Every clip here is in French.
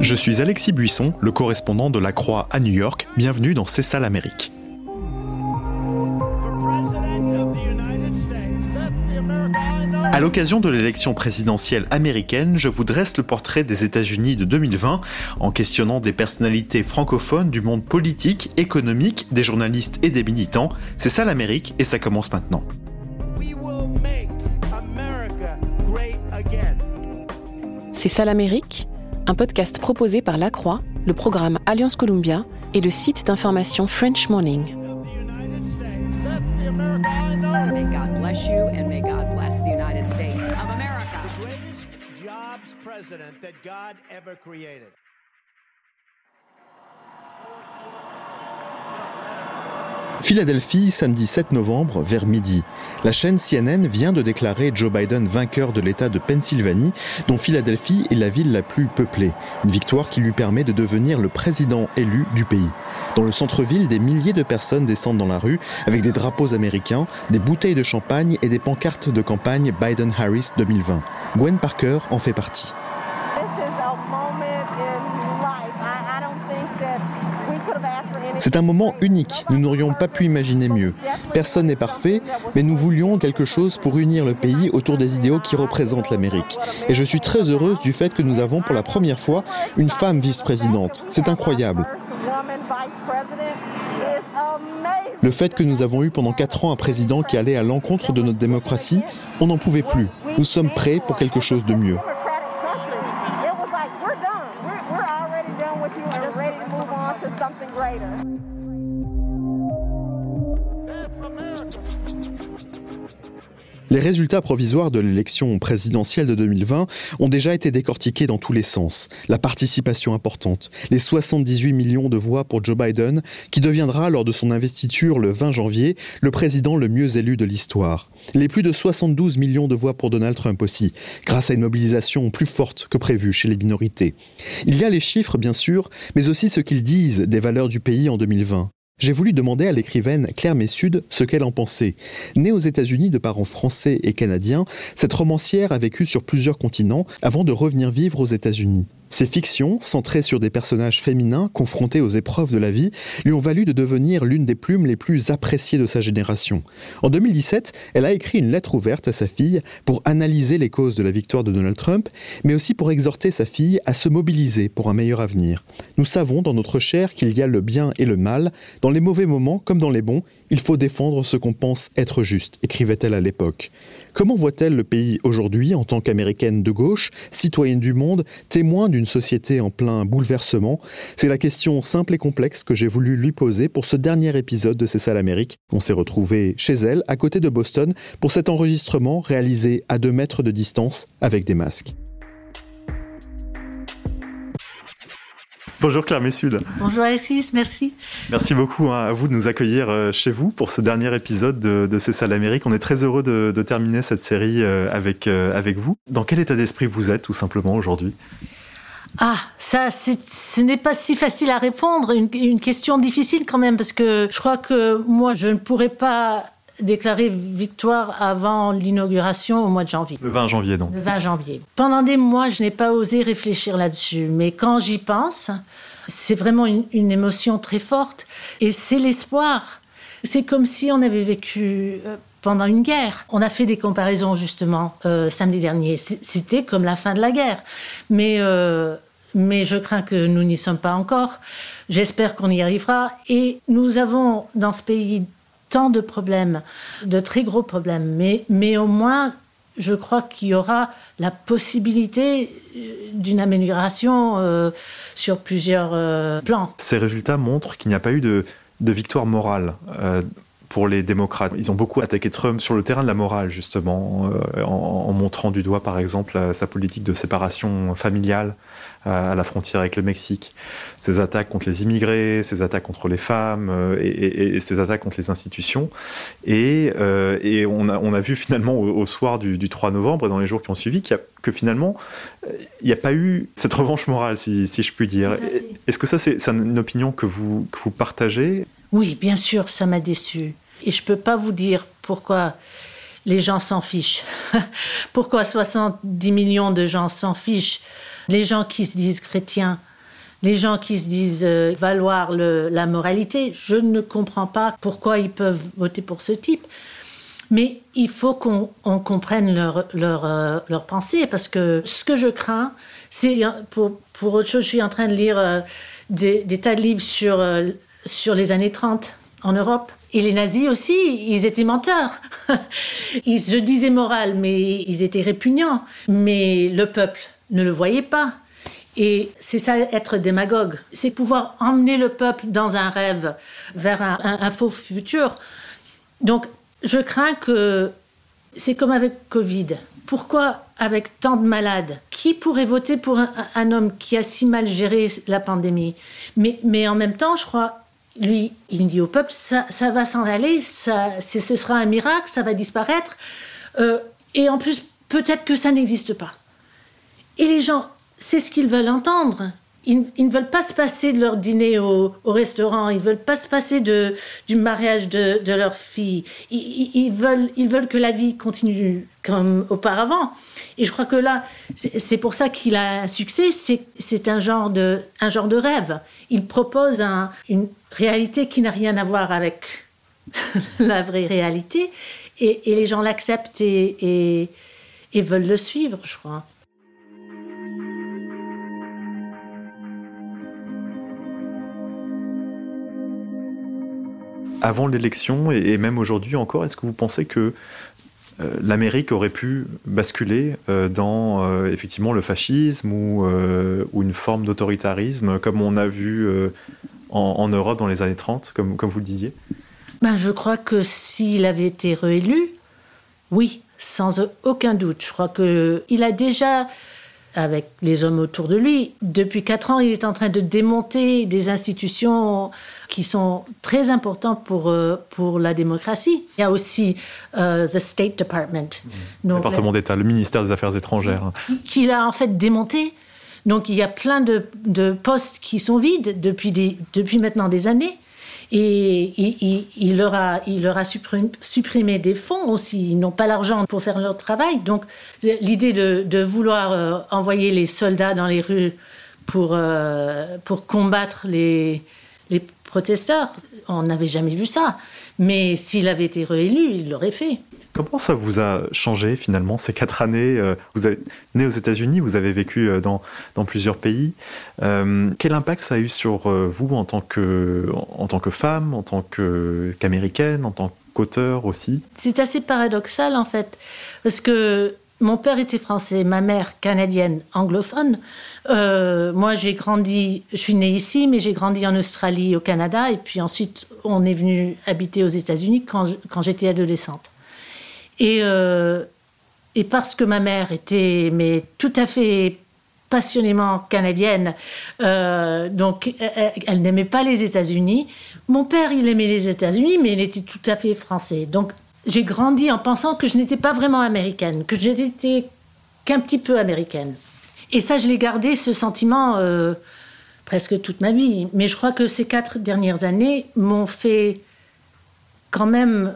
Je suis Alexis Buisson, le correspondant de La Croix à New York. Bienvenue dans C'est ça l'Amérique. À l'occasion de l'élection présidentielle américaine, je vous dresse le portrait des États-Unis de 2020 en questionnant des personnalités francophones du monde politique, économique, des journalistes et des militants. C'est ça l'Amérique et ça commence maintenant. C'est ça l'Amérique Un podcast proposé par La Croix, le programme Alliance Columbia et le site d'information French Morning. president that God ever created. Philadelphie, samedi 7 novembre, vers midi. La chaîne CNN vient de déclarer Joe Biden vainqueur de l'État de Pennsylvanie, dont Philadelphie est la ville la plus peuplée. Une victoire qui lui permet de devenir le président élu du pays. Dans le centre-ville, des milliers de personnes descendent dans la rue avec des drapeaux américains, des bouteilles de champagne et des pancartes de campagne Biden-Harris 2020. Gwen Parker en fait partie. C'est un moment unique, nous n'aurions pas pu imaginer mieux. Personne n'est parfait, mais nous voulions quelque chose pour unir le pays autour des idéaux qui représentent l'Amérique. Et je suis très heureuse du fait que nous avons pour la première fois une femme vice-présidente. C'est incroyable. Le fait que nous avons eu pendant quatre ans un président qui allait à l'encontre de notre démocratie, on n'en pouvait plus. Nous sommes prêts pour quelque chose de mieux. Les résultats provisoires de l'élection présidentielle de 2020 ont déjà été décortiqués dans tous les sens. La participation importante, les 78 millions de voix pour Joe Biden, qui deviendra lors de son investiture le 20 janvier le président le mieux élu de l'histoire. Les plus de 72 millions de voix pour Donald Trump aussi, grâce à une mobilisation plus forte que prévu chez les minorités. Il y a les chiffres, bien sûr, mais aussi ce qu'ils disent des valeurs du pays en 2020 j'ai voulu demander à l'écrivaine Claire Messud ce qu'elle en pensait. Née aux États-Unis de parents français et canadiens, cette romancière a vécu sur plusieurs continents avant de revenir vivre aux États-Unis. Ces fictions, centrées sur des personnages féminins confrontés aux épreuves de la vie, lui ont valu de devenir l'une des plumes les plus appréciées de sa génération. En 2017, elle a écrit une lettre ouverte à sa fille pour analyser les causes de la victoire de Donald Trump, mais aussi pour exhorter sa fille à se mobiliser pour un meilleur avenir. Nous savons dans notre chair qu'il y a le bien et le mal. Dans les mauvais moments comme dans les bons, il faut défendre ce qu'on pense être juste, écrivait-elle à l'époque. Comment voit-elle le pays aujourd'hui en tant qu'américaine de gauche, citoyenne du monde, témoin d'une société en plein bouleversement? C'est la question simple et complexe que j'ai voulu lui poser pour ce dernier épisode de C'est ça l'Amérique. On s'est retrouvé chez elle, à côté de Boston, pour cet enregistrement réalisé à deux mètres de distance avec des masques. Bonjour Claire Messud. Bonjour Alexis, merci. Merci beaucoup hein, à vous de nous accueillir euh, chez vous pour ce dernier épisode de, C'est ça l'Amérique. On est très heureux de, terminer cette série euh, avec, euh, avec vous. Dans quel état d'esprit vous êtes tout simplement aujourd'hui? Ah, ça, ce n'est pas si facile à répondre. Une, une, question difficile quand même, parce que je crois que moi, je ne pourrais pas déclarer victoire avant l'inauguration au mois de janvier. Le 20 janvier, donc. Le 20 janvier. Pendant des mois, je n'ai pas osé réfléchir là-dessus, mais quand j'y pense, c'est vraiment une, émotion très forte et c'est l'espoir. C'est comme si on avait vécu euh, pendant une guerre. On a fait des comparaisons justement euh, samedi dernier. C'était comme la fin de la guerre. Mais, euh, mais je crains que nous n'y sommes pas encore. J'espère qu'on y arrivera. Et nous avons dans ce pays tant de problèmes, de très gros problèmes, mais, mais au moins, je crois qu'il y aura la possibilité euh, d'une amélioration euh, sur plusieurs euh, plans. Ces résultats montrent qu'il n'y a pas eu de, de victoire morale. Pour les démocrates. Ils ont beaucoup attaqué Trump sur le terrain de la morale, justement, en, en, montrant du doigt, par exemple, sa politique de séparation familiale, à la frontière avec le Mexique, ces attaques contre les immigrés, ces attaques contre les femmes euh, et, ces attaques contre les institutions. Et, euh, et on, a, on, a, vu finalement au, soir du, 3 novembre et dans les jours qui ont suivi que finalement, il n'y a pas eu cette revanche morale, si, si je puis dire. Est-ce que ça, c'est une opinion que vous, que vous partagez? Oui, bien sûr, ça m'a déçu. Et je ne peux pas vous dire pourquoi les gens s'en fichent. Pourquoi 70 millions de gens s'en fichent? Les gens qui se disent chrétiens, les gens qui se disent euh, valoir la moralité, je ne comprends pas pourquoi ils peuvent voter pour ce type. Mais il faut qu'on comprenne leur, euh, leur, pensée, parce que ce que je crains, c'est, hein, pour, autre chose, je suis en train de lire euh, des, tas de livres sur les années 30 en Europe. Et les nazis aussi, ils étaient menteurs. ils se disaient moral, mais ils étaient répugnants. Mais le peuple ne le voyait pas. Et c'est ça être démagogue, c'est pouvoir emmener le peuple dans un rêve vers un, faux futur. Donc je crains que c'est comme avec Covid. Pourquoi avec tant de malades Qui pourrait voter pour un, homme qui a si mal géré la pandémie? Mais, mais en même temps, je crois, lui, il dit au peuple, ça, va s'en aller, ça, ce sera un miracle, ça va disparaître. Euh, et en plus, peut-être que ça n'existe pas. Et les gens c'est ce qu'ils veulent entendre. Ils, ne veulent pas se passer de leur dîner au, restaurant, ils ne veulent pas se passer de, du mariage de, leur fille. Ils, veulent, ils veulent que la vie continue comme auparavant. Et je crois que là, c'est pour ça qu'il a un succès, c'est un, genre de, un genre de rêve. Il propose une réalité qui n'a rien à voir avec la vraie réalité, et, les gens l'acceptent et, veulent le suivre, je crois. avant l'élection et, même aujourd'hui encore, est-ce que vous pensez que euh, l'Amérique aurait pu basculer euh, dans euh, effectivement le fascisme ou une forme d'autoritarisme comme on a vu en, Europe dans les années 30, comme, comme vous le disiez ben, Je crois que s'il avait été réélu, oui, sans aucun doute. Je crois qu'il a déjà avec les hommes autour de lui. Depuis quatre ans, il est en train de démonter des institutions qui sont très importantes pour, euh, pour la démocratie. Il y a aussi le uh, State Department. Mmh. le département d'État, le ministère des Affaires étrangères. Qu'il a en fait démonté. Donc il y a plein de, postes qui sont vides depuis, depuis maintenant des années. Et il, leur a, il leur a supprimé, des fonds aussi. Ils n'ont pas l'argent pour faire leur travail. Donc, l'idée de, vouloir euh, envoyer les soldats dans les rues pour, euh, pour combattre les, les protesteurs, on n'avait jamais vu ça. Mais s'il avait été réélu, il l'aurait fait. Comment ça vous a changé finalement ces quatre années euh, Vous êtes né aux États-Unis, vous avez vécu euh, dans, dans plusieurs pays. Euh, quel impact ça a eu sur vous en tant que, en, tant que femme, en tant qu'américaine, en tant qu'auteur aussi? C'est assez paradoxal en fait, parce que mon père était français, ma mère canadienne, anglophone. moi, j'ai grandi, je suis née ici, mais j'ai grandi en Australie, au Canada, et puis ensuite, on est venu habiter aux États-Unis quand, quand j'étais adolescente. Et, euh, et parce que ma mère était mais tout à fait passionnément canadienne, euh, donc elle, n'aimait pas les États-Unis. Mon père, il aimait les États-Unis, mais il était tout à fait français. Donc j'ai grandi en pensant que je n'étais pas vraiment américaine, que je n'étais qu'un petit peu américaine. Et ça, je l'ai gardé, ce sentiment, euh, presque toute ma vie. Mais je crois que ces quatre dernières années m'ont fait quand même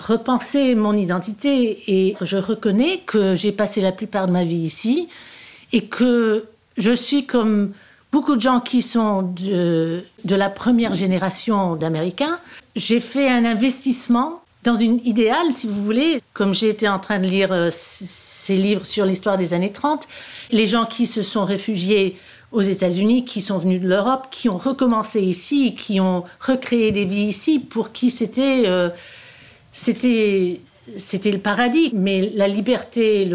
repenser mon identité et je reconnais que j'ai passé la plupart de ma vie ici et que je suis comme beaucoup de gens qui sont de, de la première génération d'Américains. J'ai fait un investissement dans une idéale, si vous voulez, comme j'ai été en train de lire euh, ces livres sur l'histoire des années 30, les gens qui se sont réfugiés aux États-Unis, qui sont venus de l'Europe, qui ont recommencé ici, qui ont recréé des vies ici, pour qui c'était... Euh, c'était c'était le paradis, mais la liberté,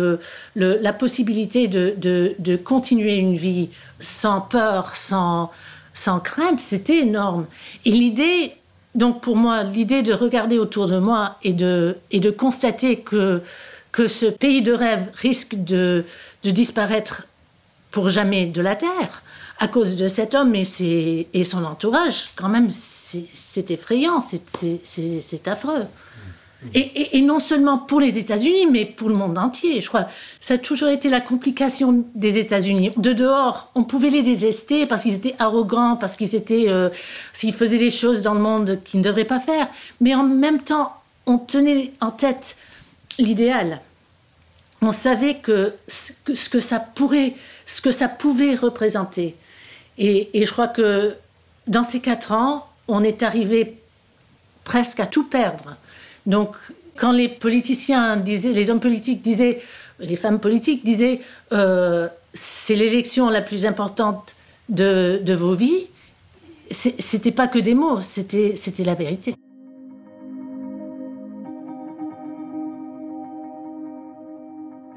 la possibilité de, de, continuer une vie sans peur, sans, sans crainte, c'était énorme. Et l'idée, donc pour moi, l'idée de regarder autour de moi et de, et de constater que, que ce pays de rêve risque de, de disparaître pour jamais de la Terre, à cause de cet homme et, et son entourage, quand même, c'est effrayant, c'est affreux. Et, non seulement pour les États-Unis, mais pour le monde entier. Je crois ça a toujours été la complication des États-Unis. De dehors, on pouvait les détester parce qu'ils étaient arrogants, parce qu'ils euh, faisaient des choses dans le monde qu'ils ne devraient pas faire. Mais en même temps, on tenait en tête l'idéal. On savait que que ce que ça pouvait représenter. Et, je crois que dans ces quatre ans, on est arrivé presque à tout perdre. Donc, quand les politiciens disaient, les hommes politiques disaient, les femmes politiques disaient, euh, c'est l'élection la plus importante de, vos vies, c'était pas que des mots, c'était la vérité.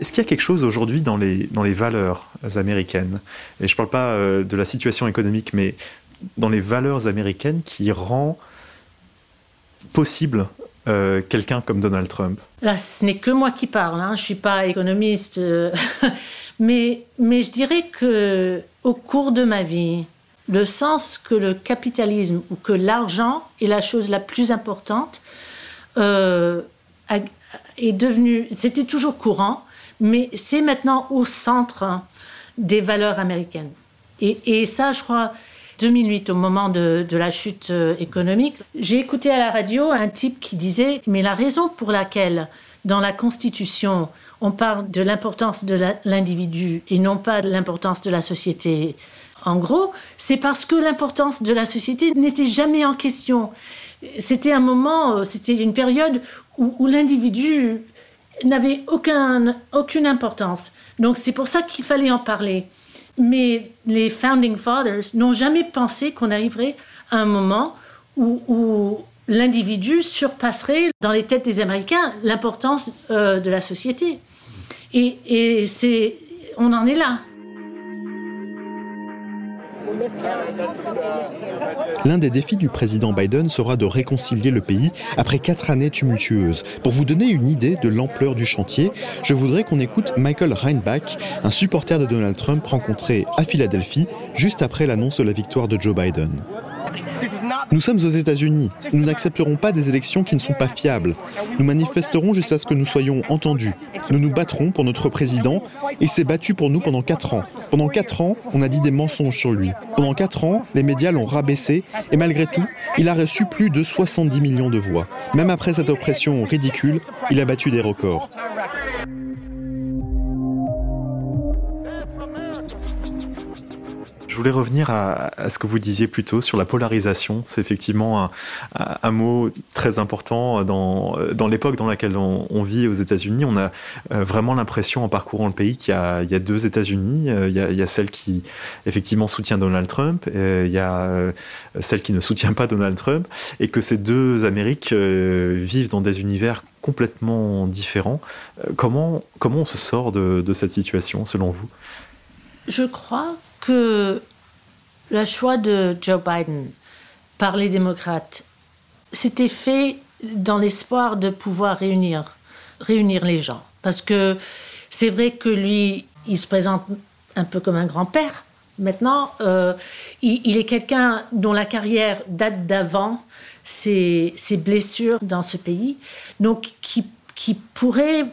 Est-ce qu'il y a quelque chose aujourd'hui dans les, dans les valeurs américaines, et je ne parle pas euh, de la situation économique, mais dans les valeurs américaines qui rend possible euh, quelqu'un comme Donald Trump Là, ce n'est que moi qui parle, hein. je ne suis pas économiste, euh, mais, je dirais que au cours de ma vie, le sens que le capitalisme ou que l'argent est la chose la plus importante est devenu, c'était toujours courant, mais c'est maintenant au centre des valeurs américaines. Et, ça, je crois, 2008, au moment de, la chute euh, économique, j'ai écouté à la radio un type qui disait, mais la raison pour laquelle dans la Constitution, on parle de l'importance de l'individu et non pas de l'importance de la société. En gros, c'est parce que l'importance de la société n'était jamais en question. C'était un moment, c'était une période où l'individu n'avait aucun, aucune importance. Donc c'est pour ça qu'il fallait en parler. Mais les Founding Fathers n'ont jamais pensé qu'on arriverait à un moment où, l'individu surpasserait dans les têtes des Américains l'importance euh, de la société. Et, et c'est, on en est là. L'un des défis du président Biden sera de réconcilier le pays après quatre années tumultueuses. Pour vous donner une idée de l'ampleur du chantier, je voudrais qu'on écoute Michael Reinbach, un supporter de Donald Trump rencontré à Philadelphie juste après l'annonce de la victoire de Joe Biden. Nous sommes aux États-Unis. Nous n'accepterons pas des élections qui ne sont pas fiables. Nous manifesterons jusqu'à ce que nous soyons entendus. Nous nous battrons pour notre président et s'est battu pour nous pendant quatre ans. Pendant quatre ans, on a dit des mensonges sur lui. Pendant quatre ans, les médias l'ont rabaissé et malgré tout, il a reçu plus de 70 millions de voix. Même après cette oppression ridicule, il a battu des records. Voulais revenir à, ce que vous disiez plus tôt sur la polarisation. C'est effectivement un, mot très important dans, l'époque dans laquelle on, vit aux États-Unis. On a euh, vraiment l'impression, en parcourant le pays, qu'il y, a, deux États-Unis. Euh, il y, a, celle qui, effectivement, soutient Donald Trump. Et il y a euh, celle qui ne soutient pas Donald Trump. Et que ces deux Amériques vivent dans des univers complètement différents. Comment, comment on se sort de, de cette situation, selon vous? Je crois que le choix de Joe Biden par les démocrates, s'était fait dans l'espoir de pouvoir réunir, réunir les gens. Parce que c'est vrai que lui, il se présente un peu comme un grand-père. Maintenant, euh, il, est quelqu'un dont la carrière date d'avant ses, blessures dans ce pays. Donc, qui, qui pourrait,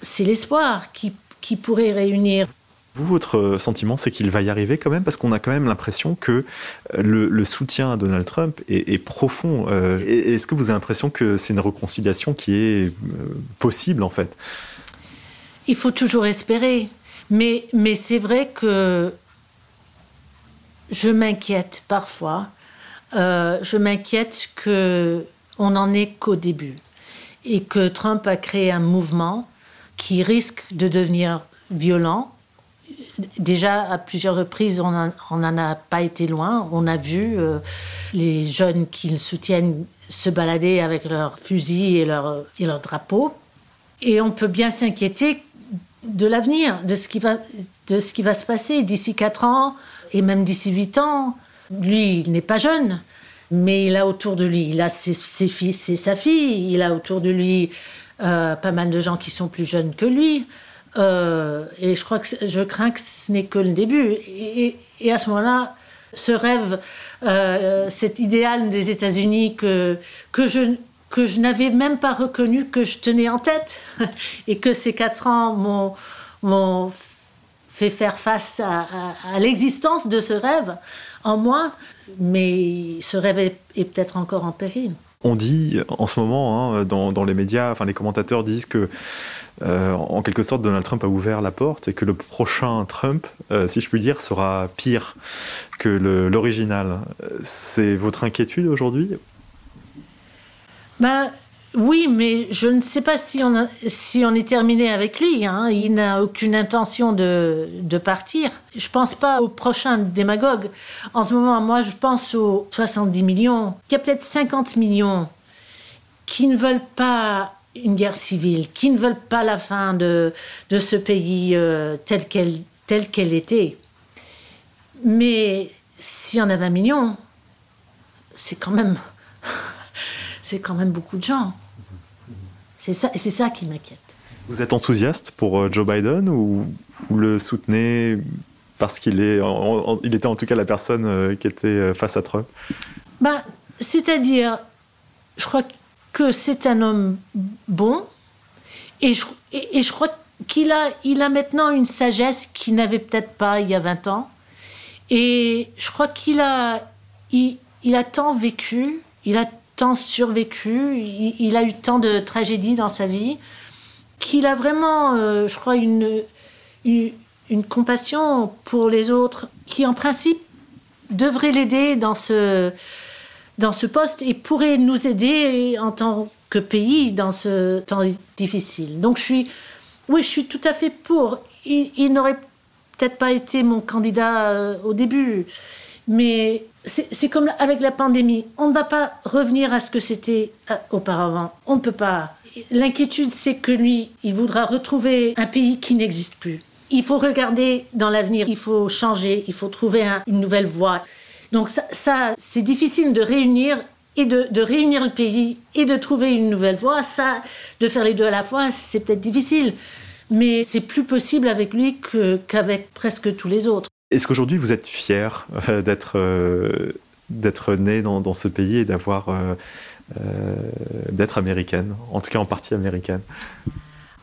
c'est l'espoir, qui, qui pourrait réunir vous, votre sentiment, c'est qu'il va y arriver quand même, parce qu'on a quand même l'impression que euh, le, soutien à Donald Trump est, profond. Euh, est-ce que vous avez l'impression que c'est une réconciliation qui est euh, possible, en fait? Il faut toujours espérer. Mais, mais c'est vrai que je m'inquiète parfois. je m'inquiète que on n'en est qu'au début et que Trump a créé un mouvement qui risque de devenir violent déjà à plusieurs reprises, on n'en a pas été loin. On a vu euh, les jeunes qui soutiennent se balader avec leurs fusils et leurs et drapeaux. Et on peut bien s'inquiéter de l'avenir, de, ce qui va, de ce qui va se passer d'ici 4 ans et même d'ici 8 ans. Lui, il n'est pas jeune, mais il a autour de lui, il a ses, fils et sa fille, il a autour de lui euh, pas mal de gens qui sont plus jeunes que lui. Euh, et je crois que je crains que ce n'est que le début. Et, à ce moment-là, ce rêve, euh, cet idéal des États-Unis que, que je, que je n'avais même pas reconnu que je tenais en tête, et que ces quatre ans m'ont fait faire face à, l'existence de ce rêve en moi, mais ce rêve est peut-être encore en péril. On dit en ce moment, hein, dans, les médias, enfin les commentateurs disent que, euh, en quelque sorte, Donald Trump a ouvert la porte et que le prochain Trump, euh, si je puis dire, sera pire que l'original. C'est votre inquiétude aujourd'hui? Bah, oui, mais je ne sais pas si on, est terminé avec lui. Hein. Il n'a aucune intention de, partir. Je ne pense pas au prochain démagogue. En ce moment, moi, je pense aux 70 millions. Il y a peut-être 50 millions qui ne veulent pas une guerre civile, qui ne veulent pas la fin de, ce pays euh, tel qu'elle était. Mais s'il y en a 20 millions, c'est quand même beaucoup de gens. C'est ça, c'est ça qui m'inquiète. Vous êtes enthousiaste pour euh, Joe Biden ou vous le soutenez parce qu'il est, il était en tout cas la personne euh, qui était euh, face à Trump? Bah, C'est-à-dire, je crois que c'est un homme bon et je, et, je crois qu'il a, il a maintenant une sagesse qu'il n'avait peut-être pas il y a 20 ans. Et je crois qu'il a, il, il a tant vécu, il a survécu, il, a eu tant de tragédies dans sa vie, qu'il a vraiment, euh, je crois, une, une, compassion pour les autres qui, en principe, devrait l'aider dans ce, dans ce poste et pourrait nous aider en tant que pays dans ce temps difficile. Donc je suis, oui, je suis tout à fait pour. Il, n'aurait peut-être pas été mon candidat euh, au début, mais c'est comme avec la pandémie. On ne va pas revenir à ce que c'était euh, auparavant. On ne peut pas. L'inquiétude, c'est que lui, il voudra retrouver un pays qui n'existe plus. Il faut regarder dans l'avenir, il faut changer, il faut trouver une nouvelle voie. Donc ça, c'est difficile de réunir et de, réunir le pays et de trouver une nouvelle voie. Ça, de faire les deux à la fois, c'est peut-être difficile. Mais c'est plus possible avec lui qu'avec presque tous les autres. Est-ce qu'aujourd'hui vous êtes fier euh, d'être euh, d'être né dans, ce pays et d'avoir euh, d'être américaine, en tout cas en partie américaine?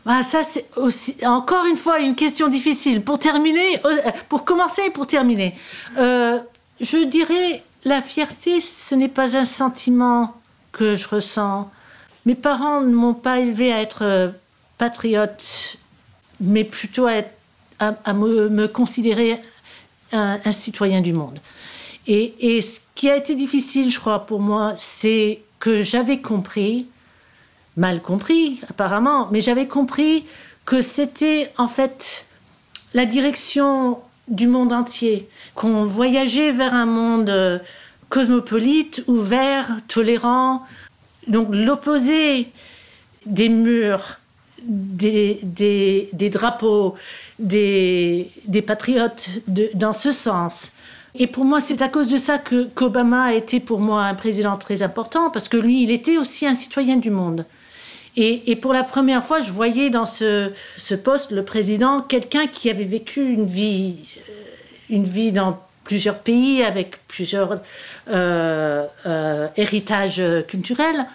Bah, ça, c'est aussi, encore une fois, une question difficile. Pour terminer, pour commencer et pour terminer, je dirais, la fierté, ce n'est pas un sentiment que je ressens. Mes parents ne m'ont pas élevé à être patriote, mais plutôt à, me, considérer un, citoyen du monde. Et, ce qui a été difficile, je crois, pour moi, c'est que j'avais compris, mal compris apparemment, mais j'avais compris que c'était en fait la direction du monde entier, qu'on voyageait vers un monde cosmopolite, ouvert, tolérant. Donc l'opposé des murs, des drapeaux, des, des patriotes dans ce sens. Et pour moi, c'est à cause de ça que qu'Obama a été pour moi un président très important, parce que lui, il était aussi un citoyen du monde. Et, et pour la première fois, je voyais dans ce, ce poste, le président, quelqu'un qui avait vécu une vie, euh, une vie dans plusieurs pays, avec plusieurs euh, euh, héritages culturels.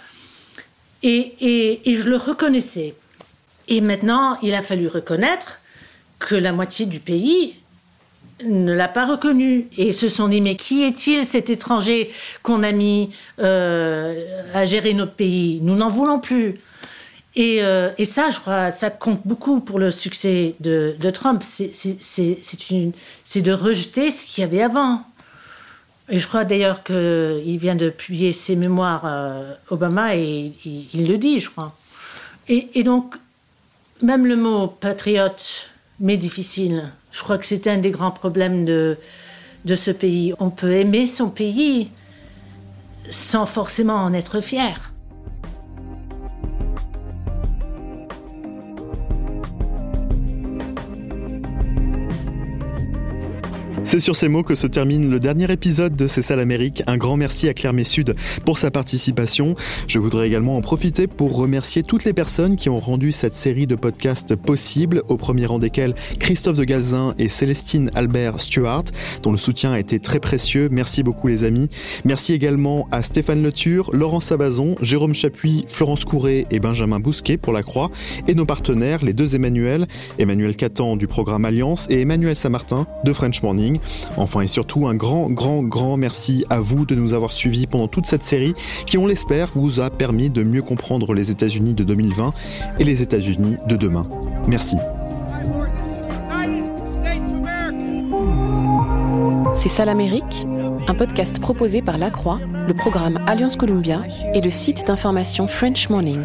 Et, et je le reconnaissais. Et maintenant, il a fallu reconnaître que la moitié du pays ne l'a pas reconnu et se sont dit mais qui est-il cet étranger qu'on a mis euh, à gérer notre pays? Nous n'en voulons plus. Euh, et, ça, je crois, ça compte beaucoup pour le succès de, Trump. C'est de rejeter ce qu'il y avait avant. Et je crois d'ailleurs qu'il vient de publier ses mémoires euh, Obama et il, le dit, je crois. Et, et donc, même le mot patriote, mais difficile. Je crois que c'est un des grands problèmes de, de ce pays. On peut aimer son pays sans forcément en être fier. C'est sur ces mots que se termine le dernier épisode de C'est ça l'Amérique. Un grand merci à Claire Messud pour sa participation. Je voudrais également en profiter pour remercier toutes les personnes qui ont rendu cette série de podcasts possible, au premier rang desquels Christophe de Galzin et Célestine Albert Stuart, dont le soutien a été très précieux. Merci beaucoup les amis. Merci également à Stéphane Leture, Laurent Sabazon, Jérôme Chapuis, Florence Courret et Benjamin Bousquet pour la Croix, et nos partenaires, les deux Emmanuel, Emmanuel Catan du programme Alliance et Emmanuel Samartin de French Morning Enfin et surtout un grand, grand, grand merci à vous de nous avoir suivis pendant toute cette série qui, on l'espère, vous a permis de mieux comprendre les États-Unis de 2020 et les États-Unis de demain. Merci. C'est ça l'Amérique, un podcast proposé par La Croix, le programme Alliance Columbia et le site d'information French Morning.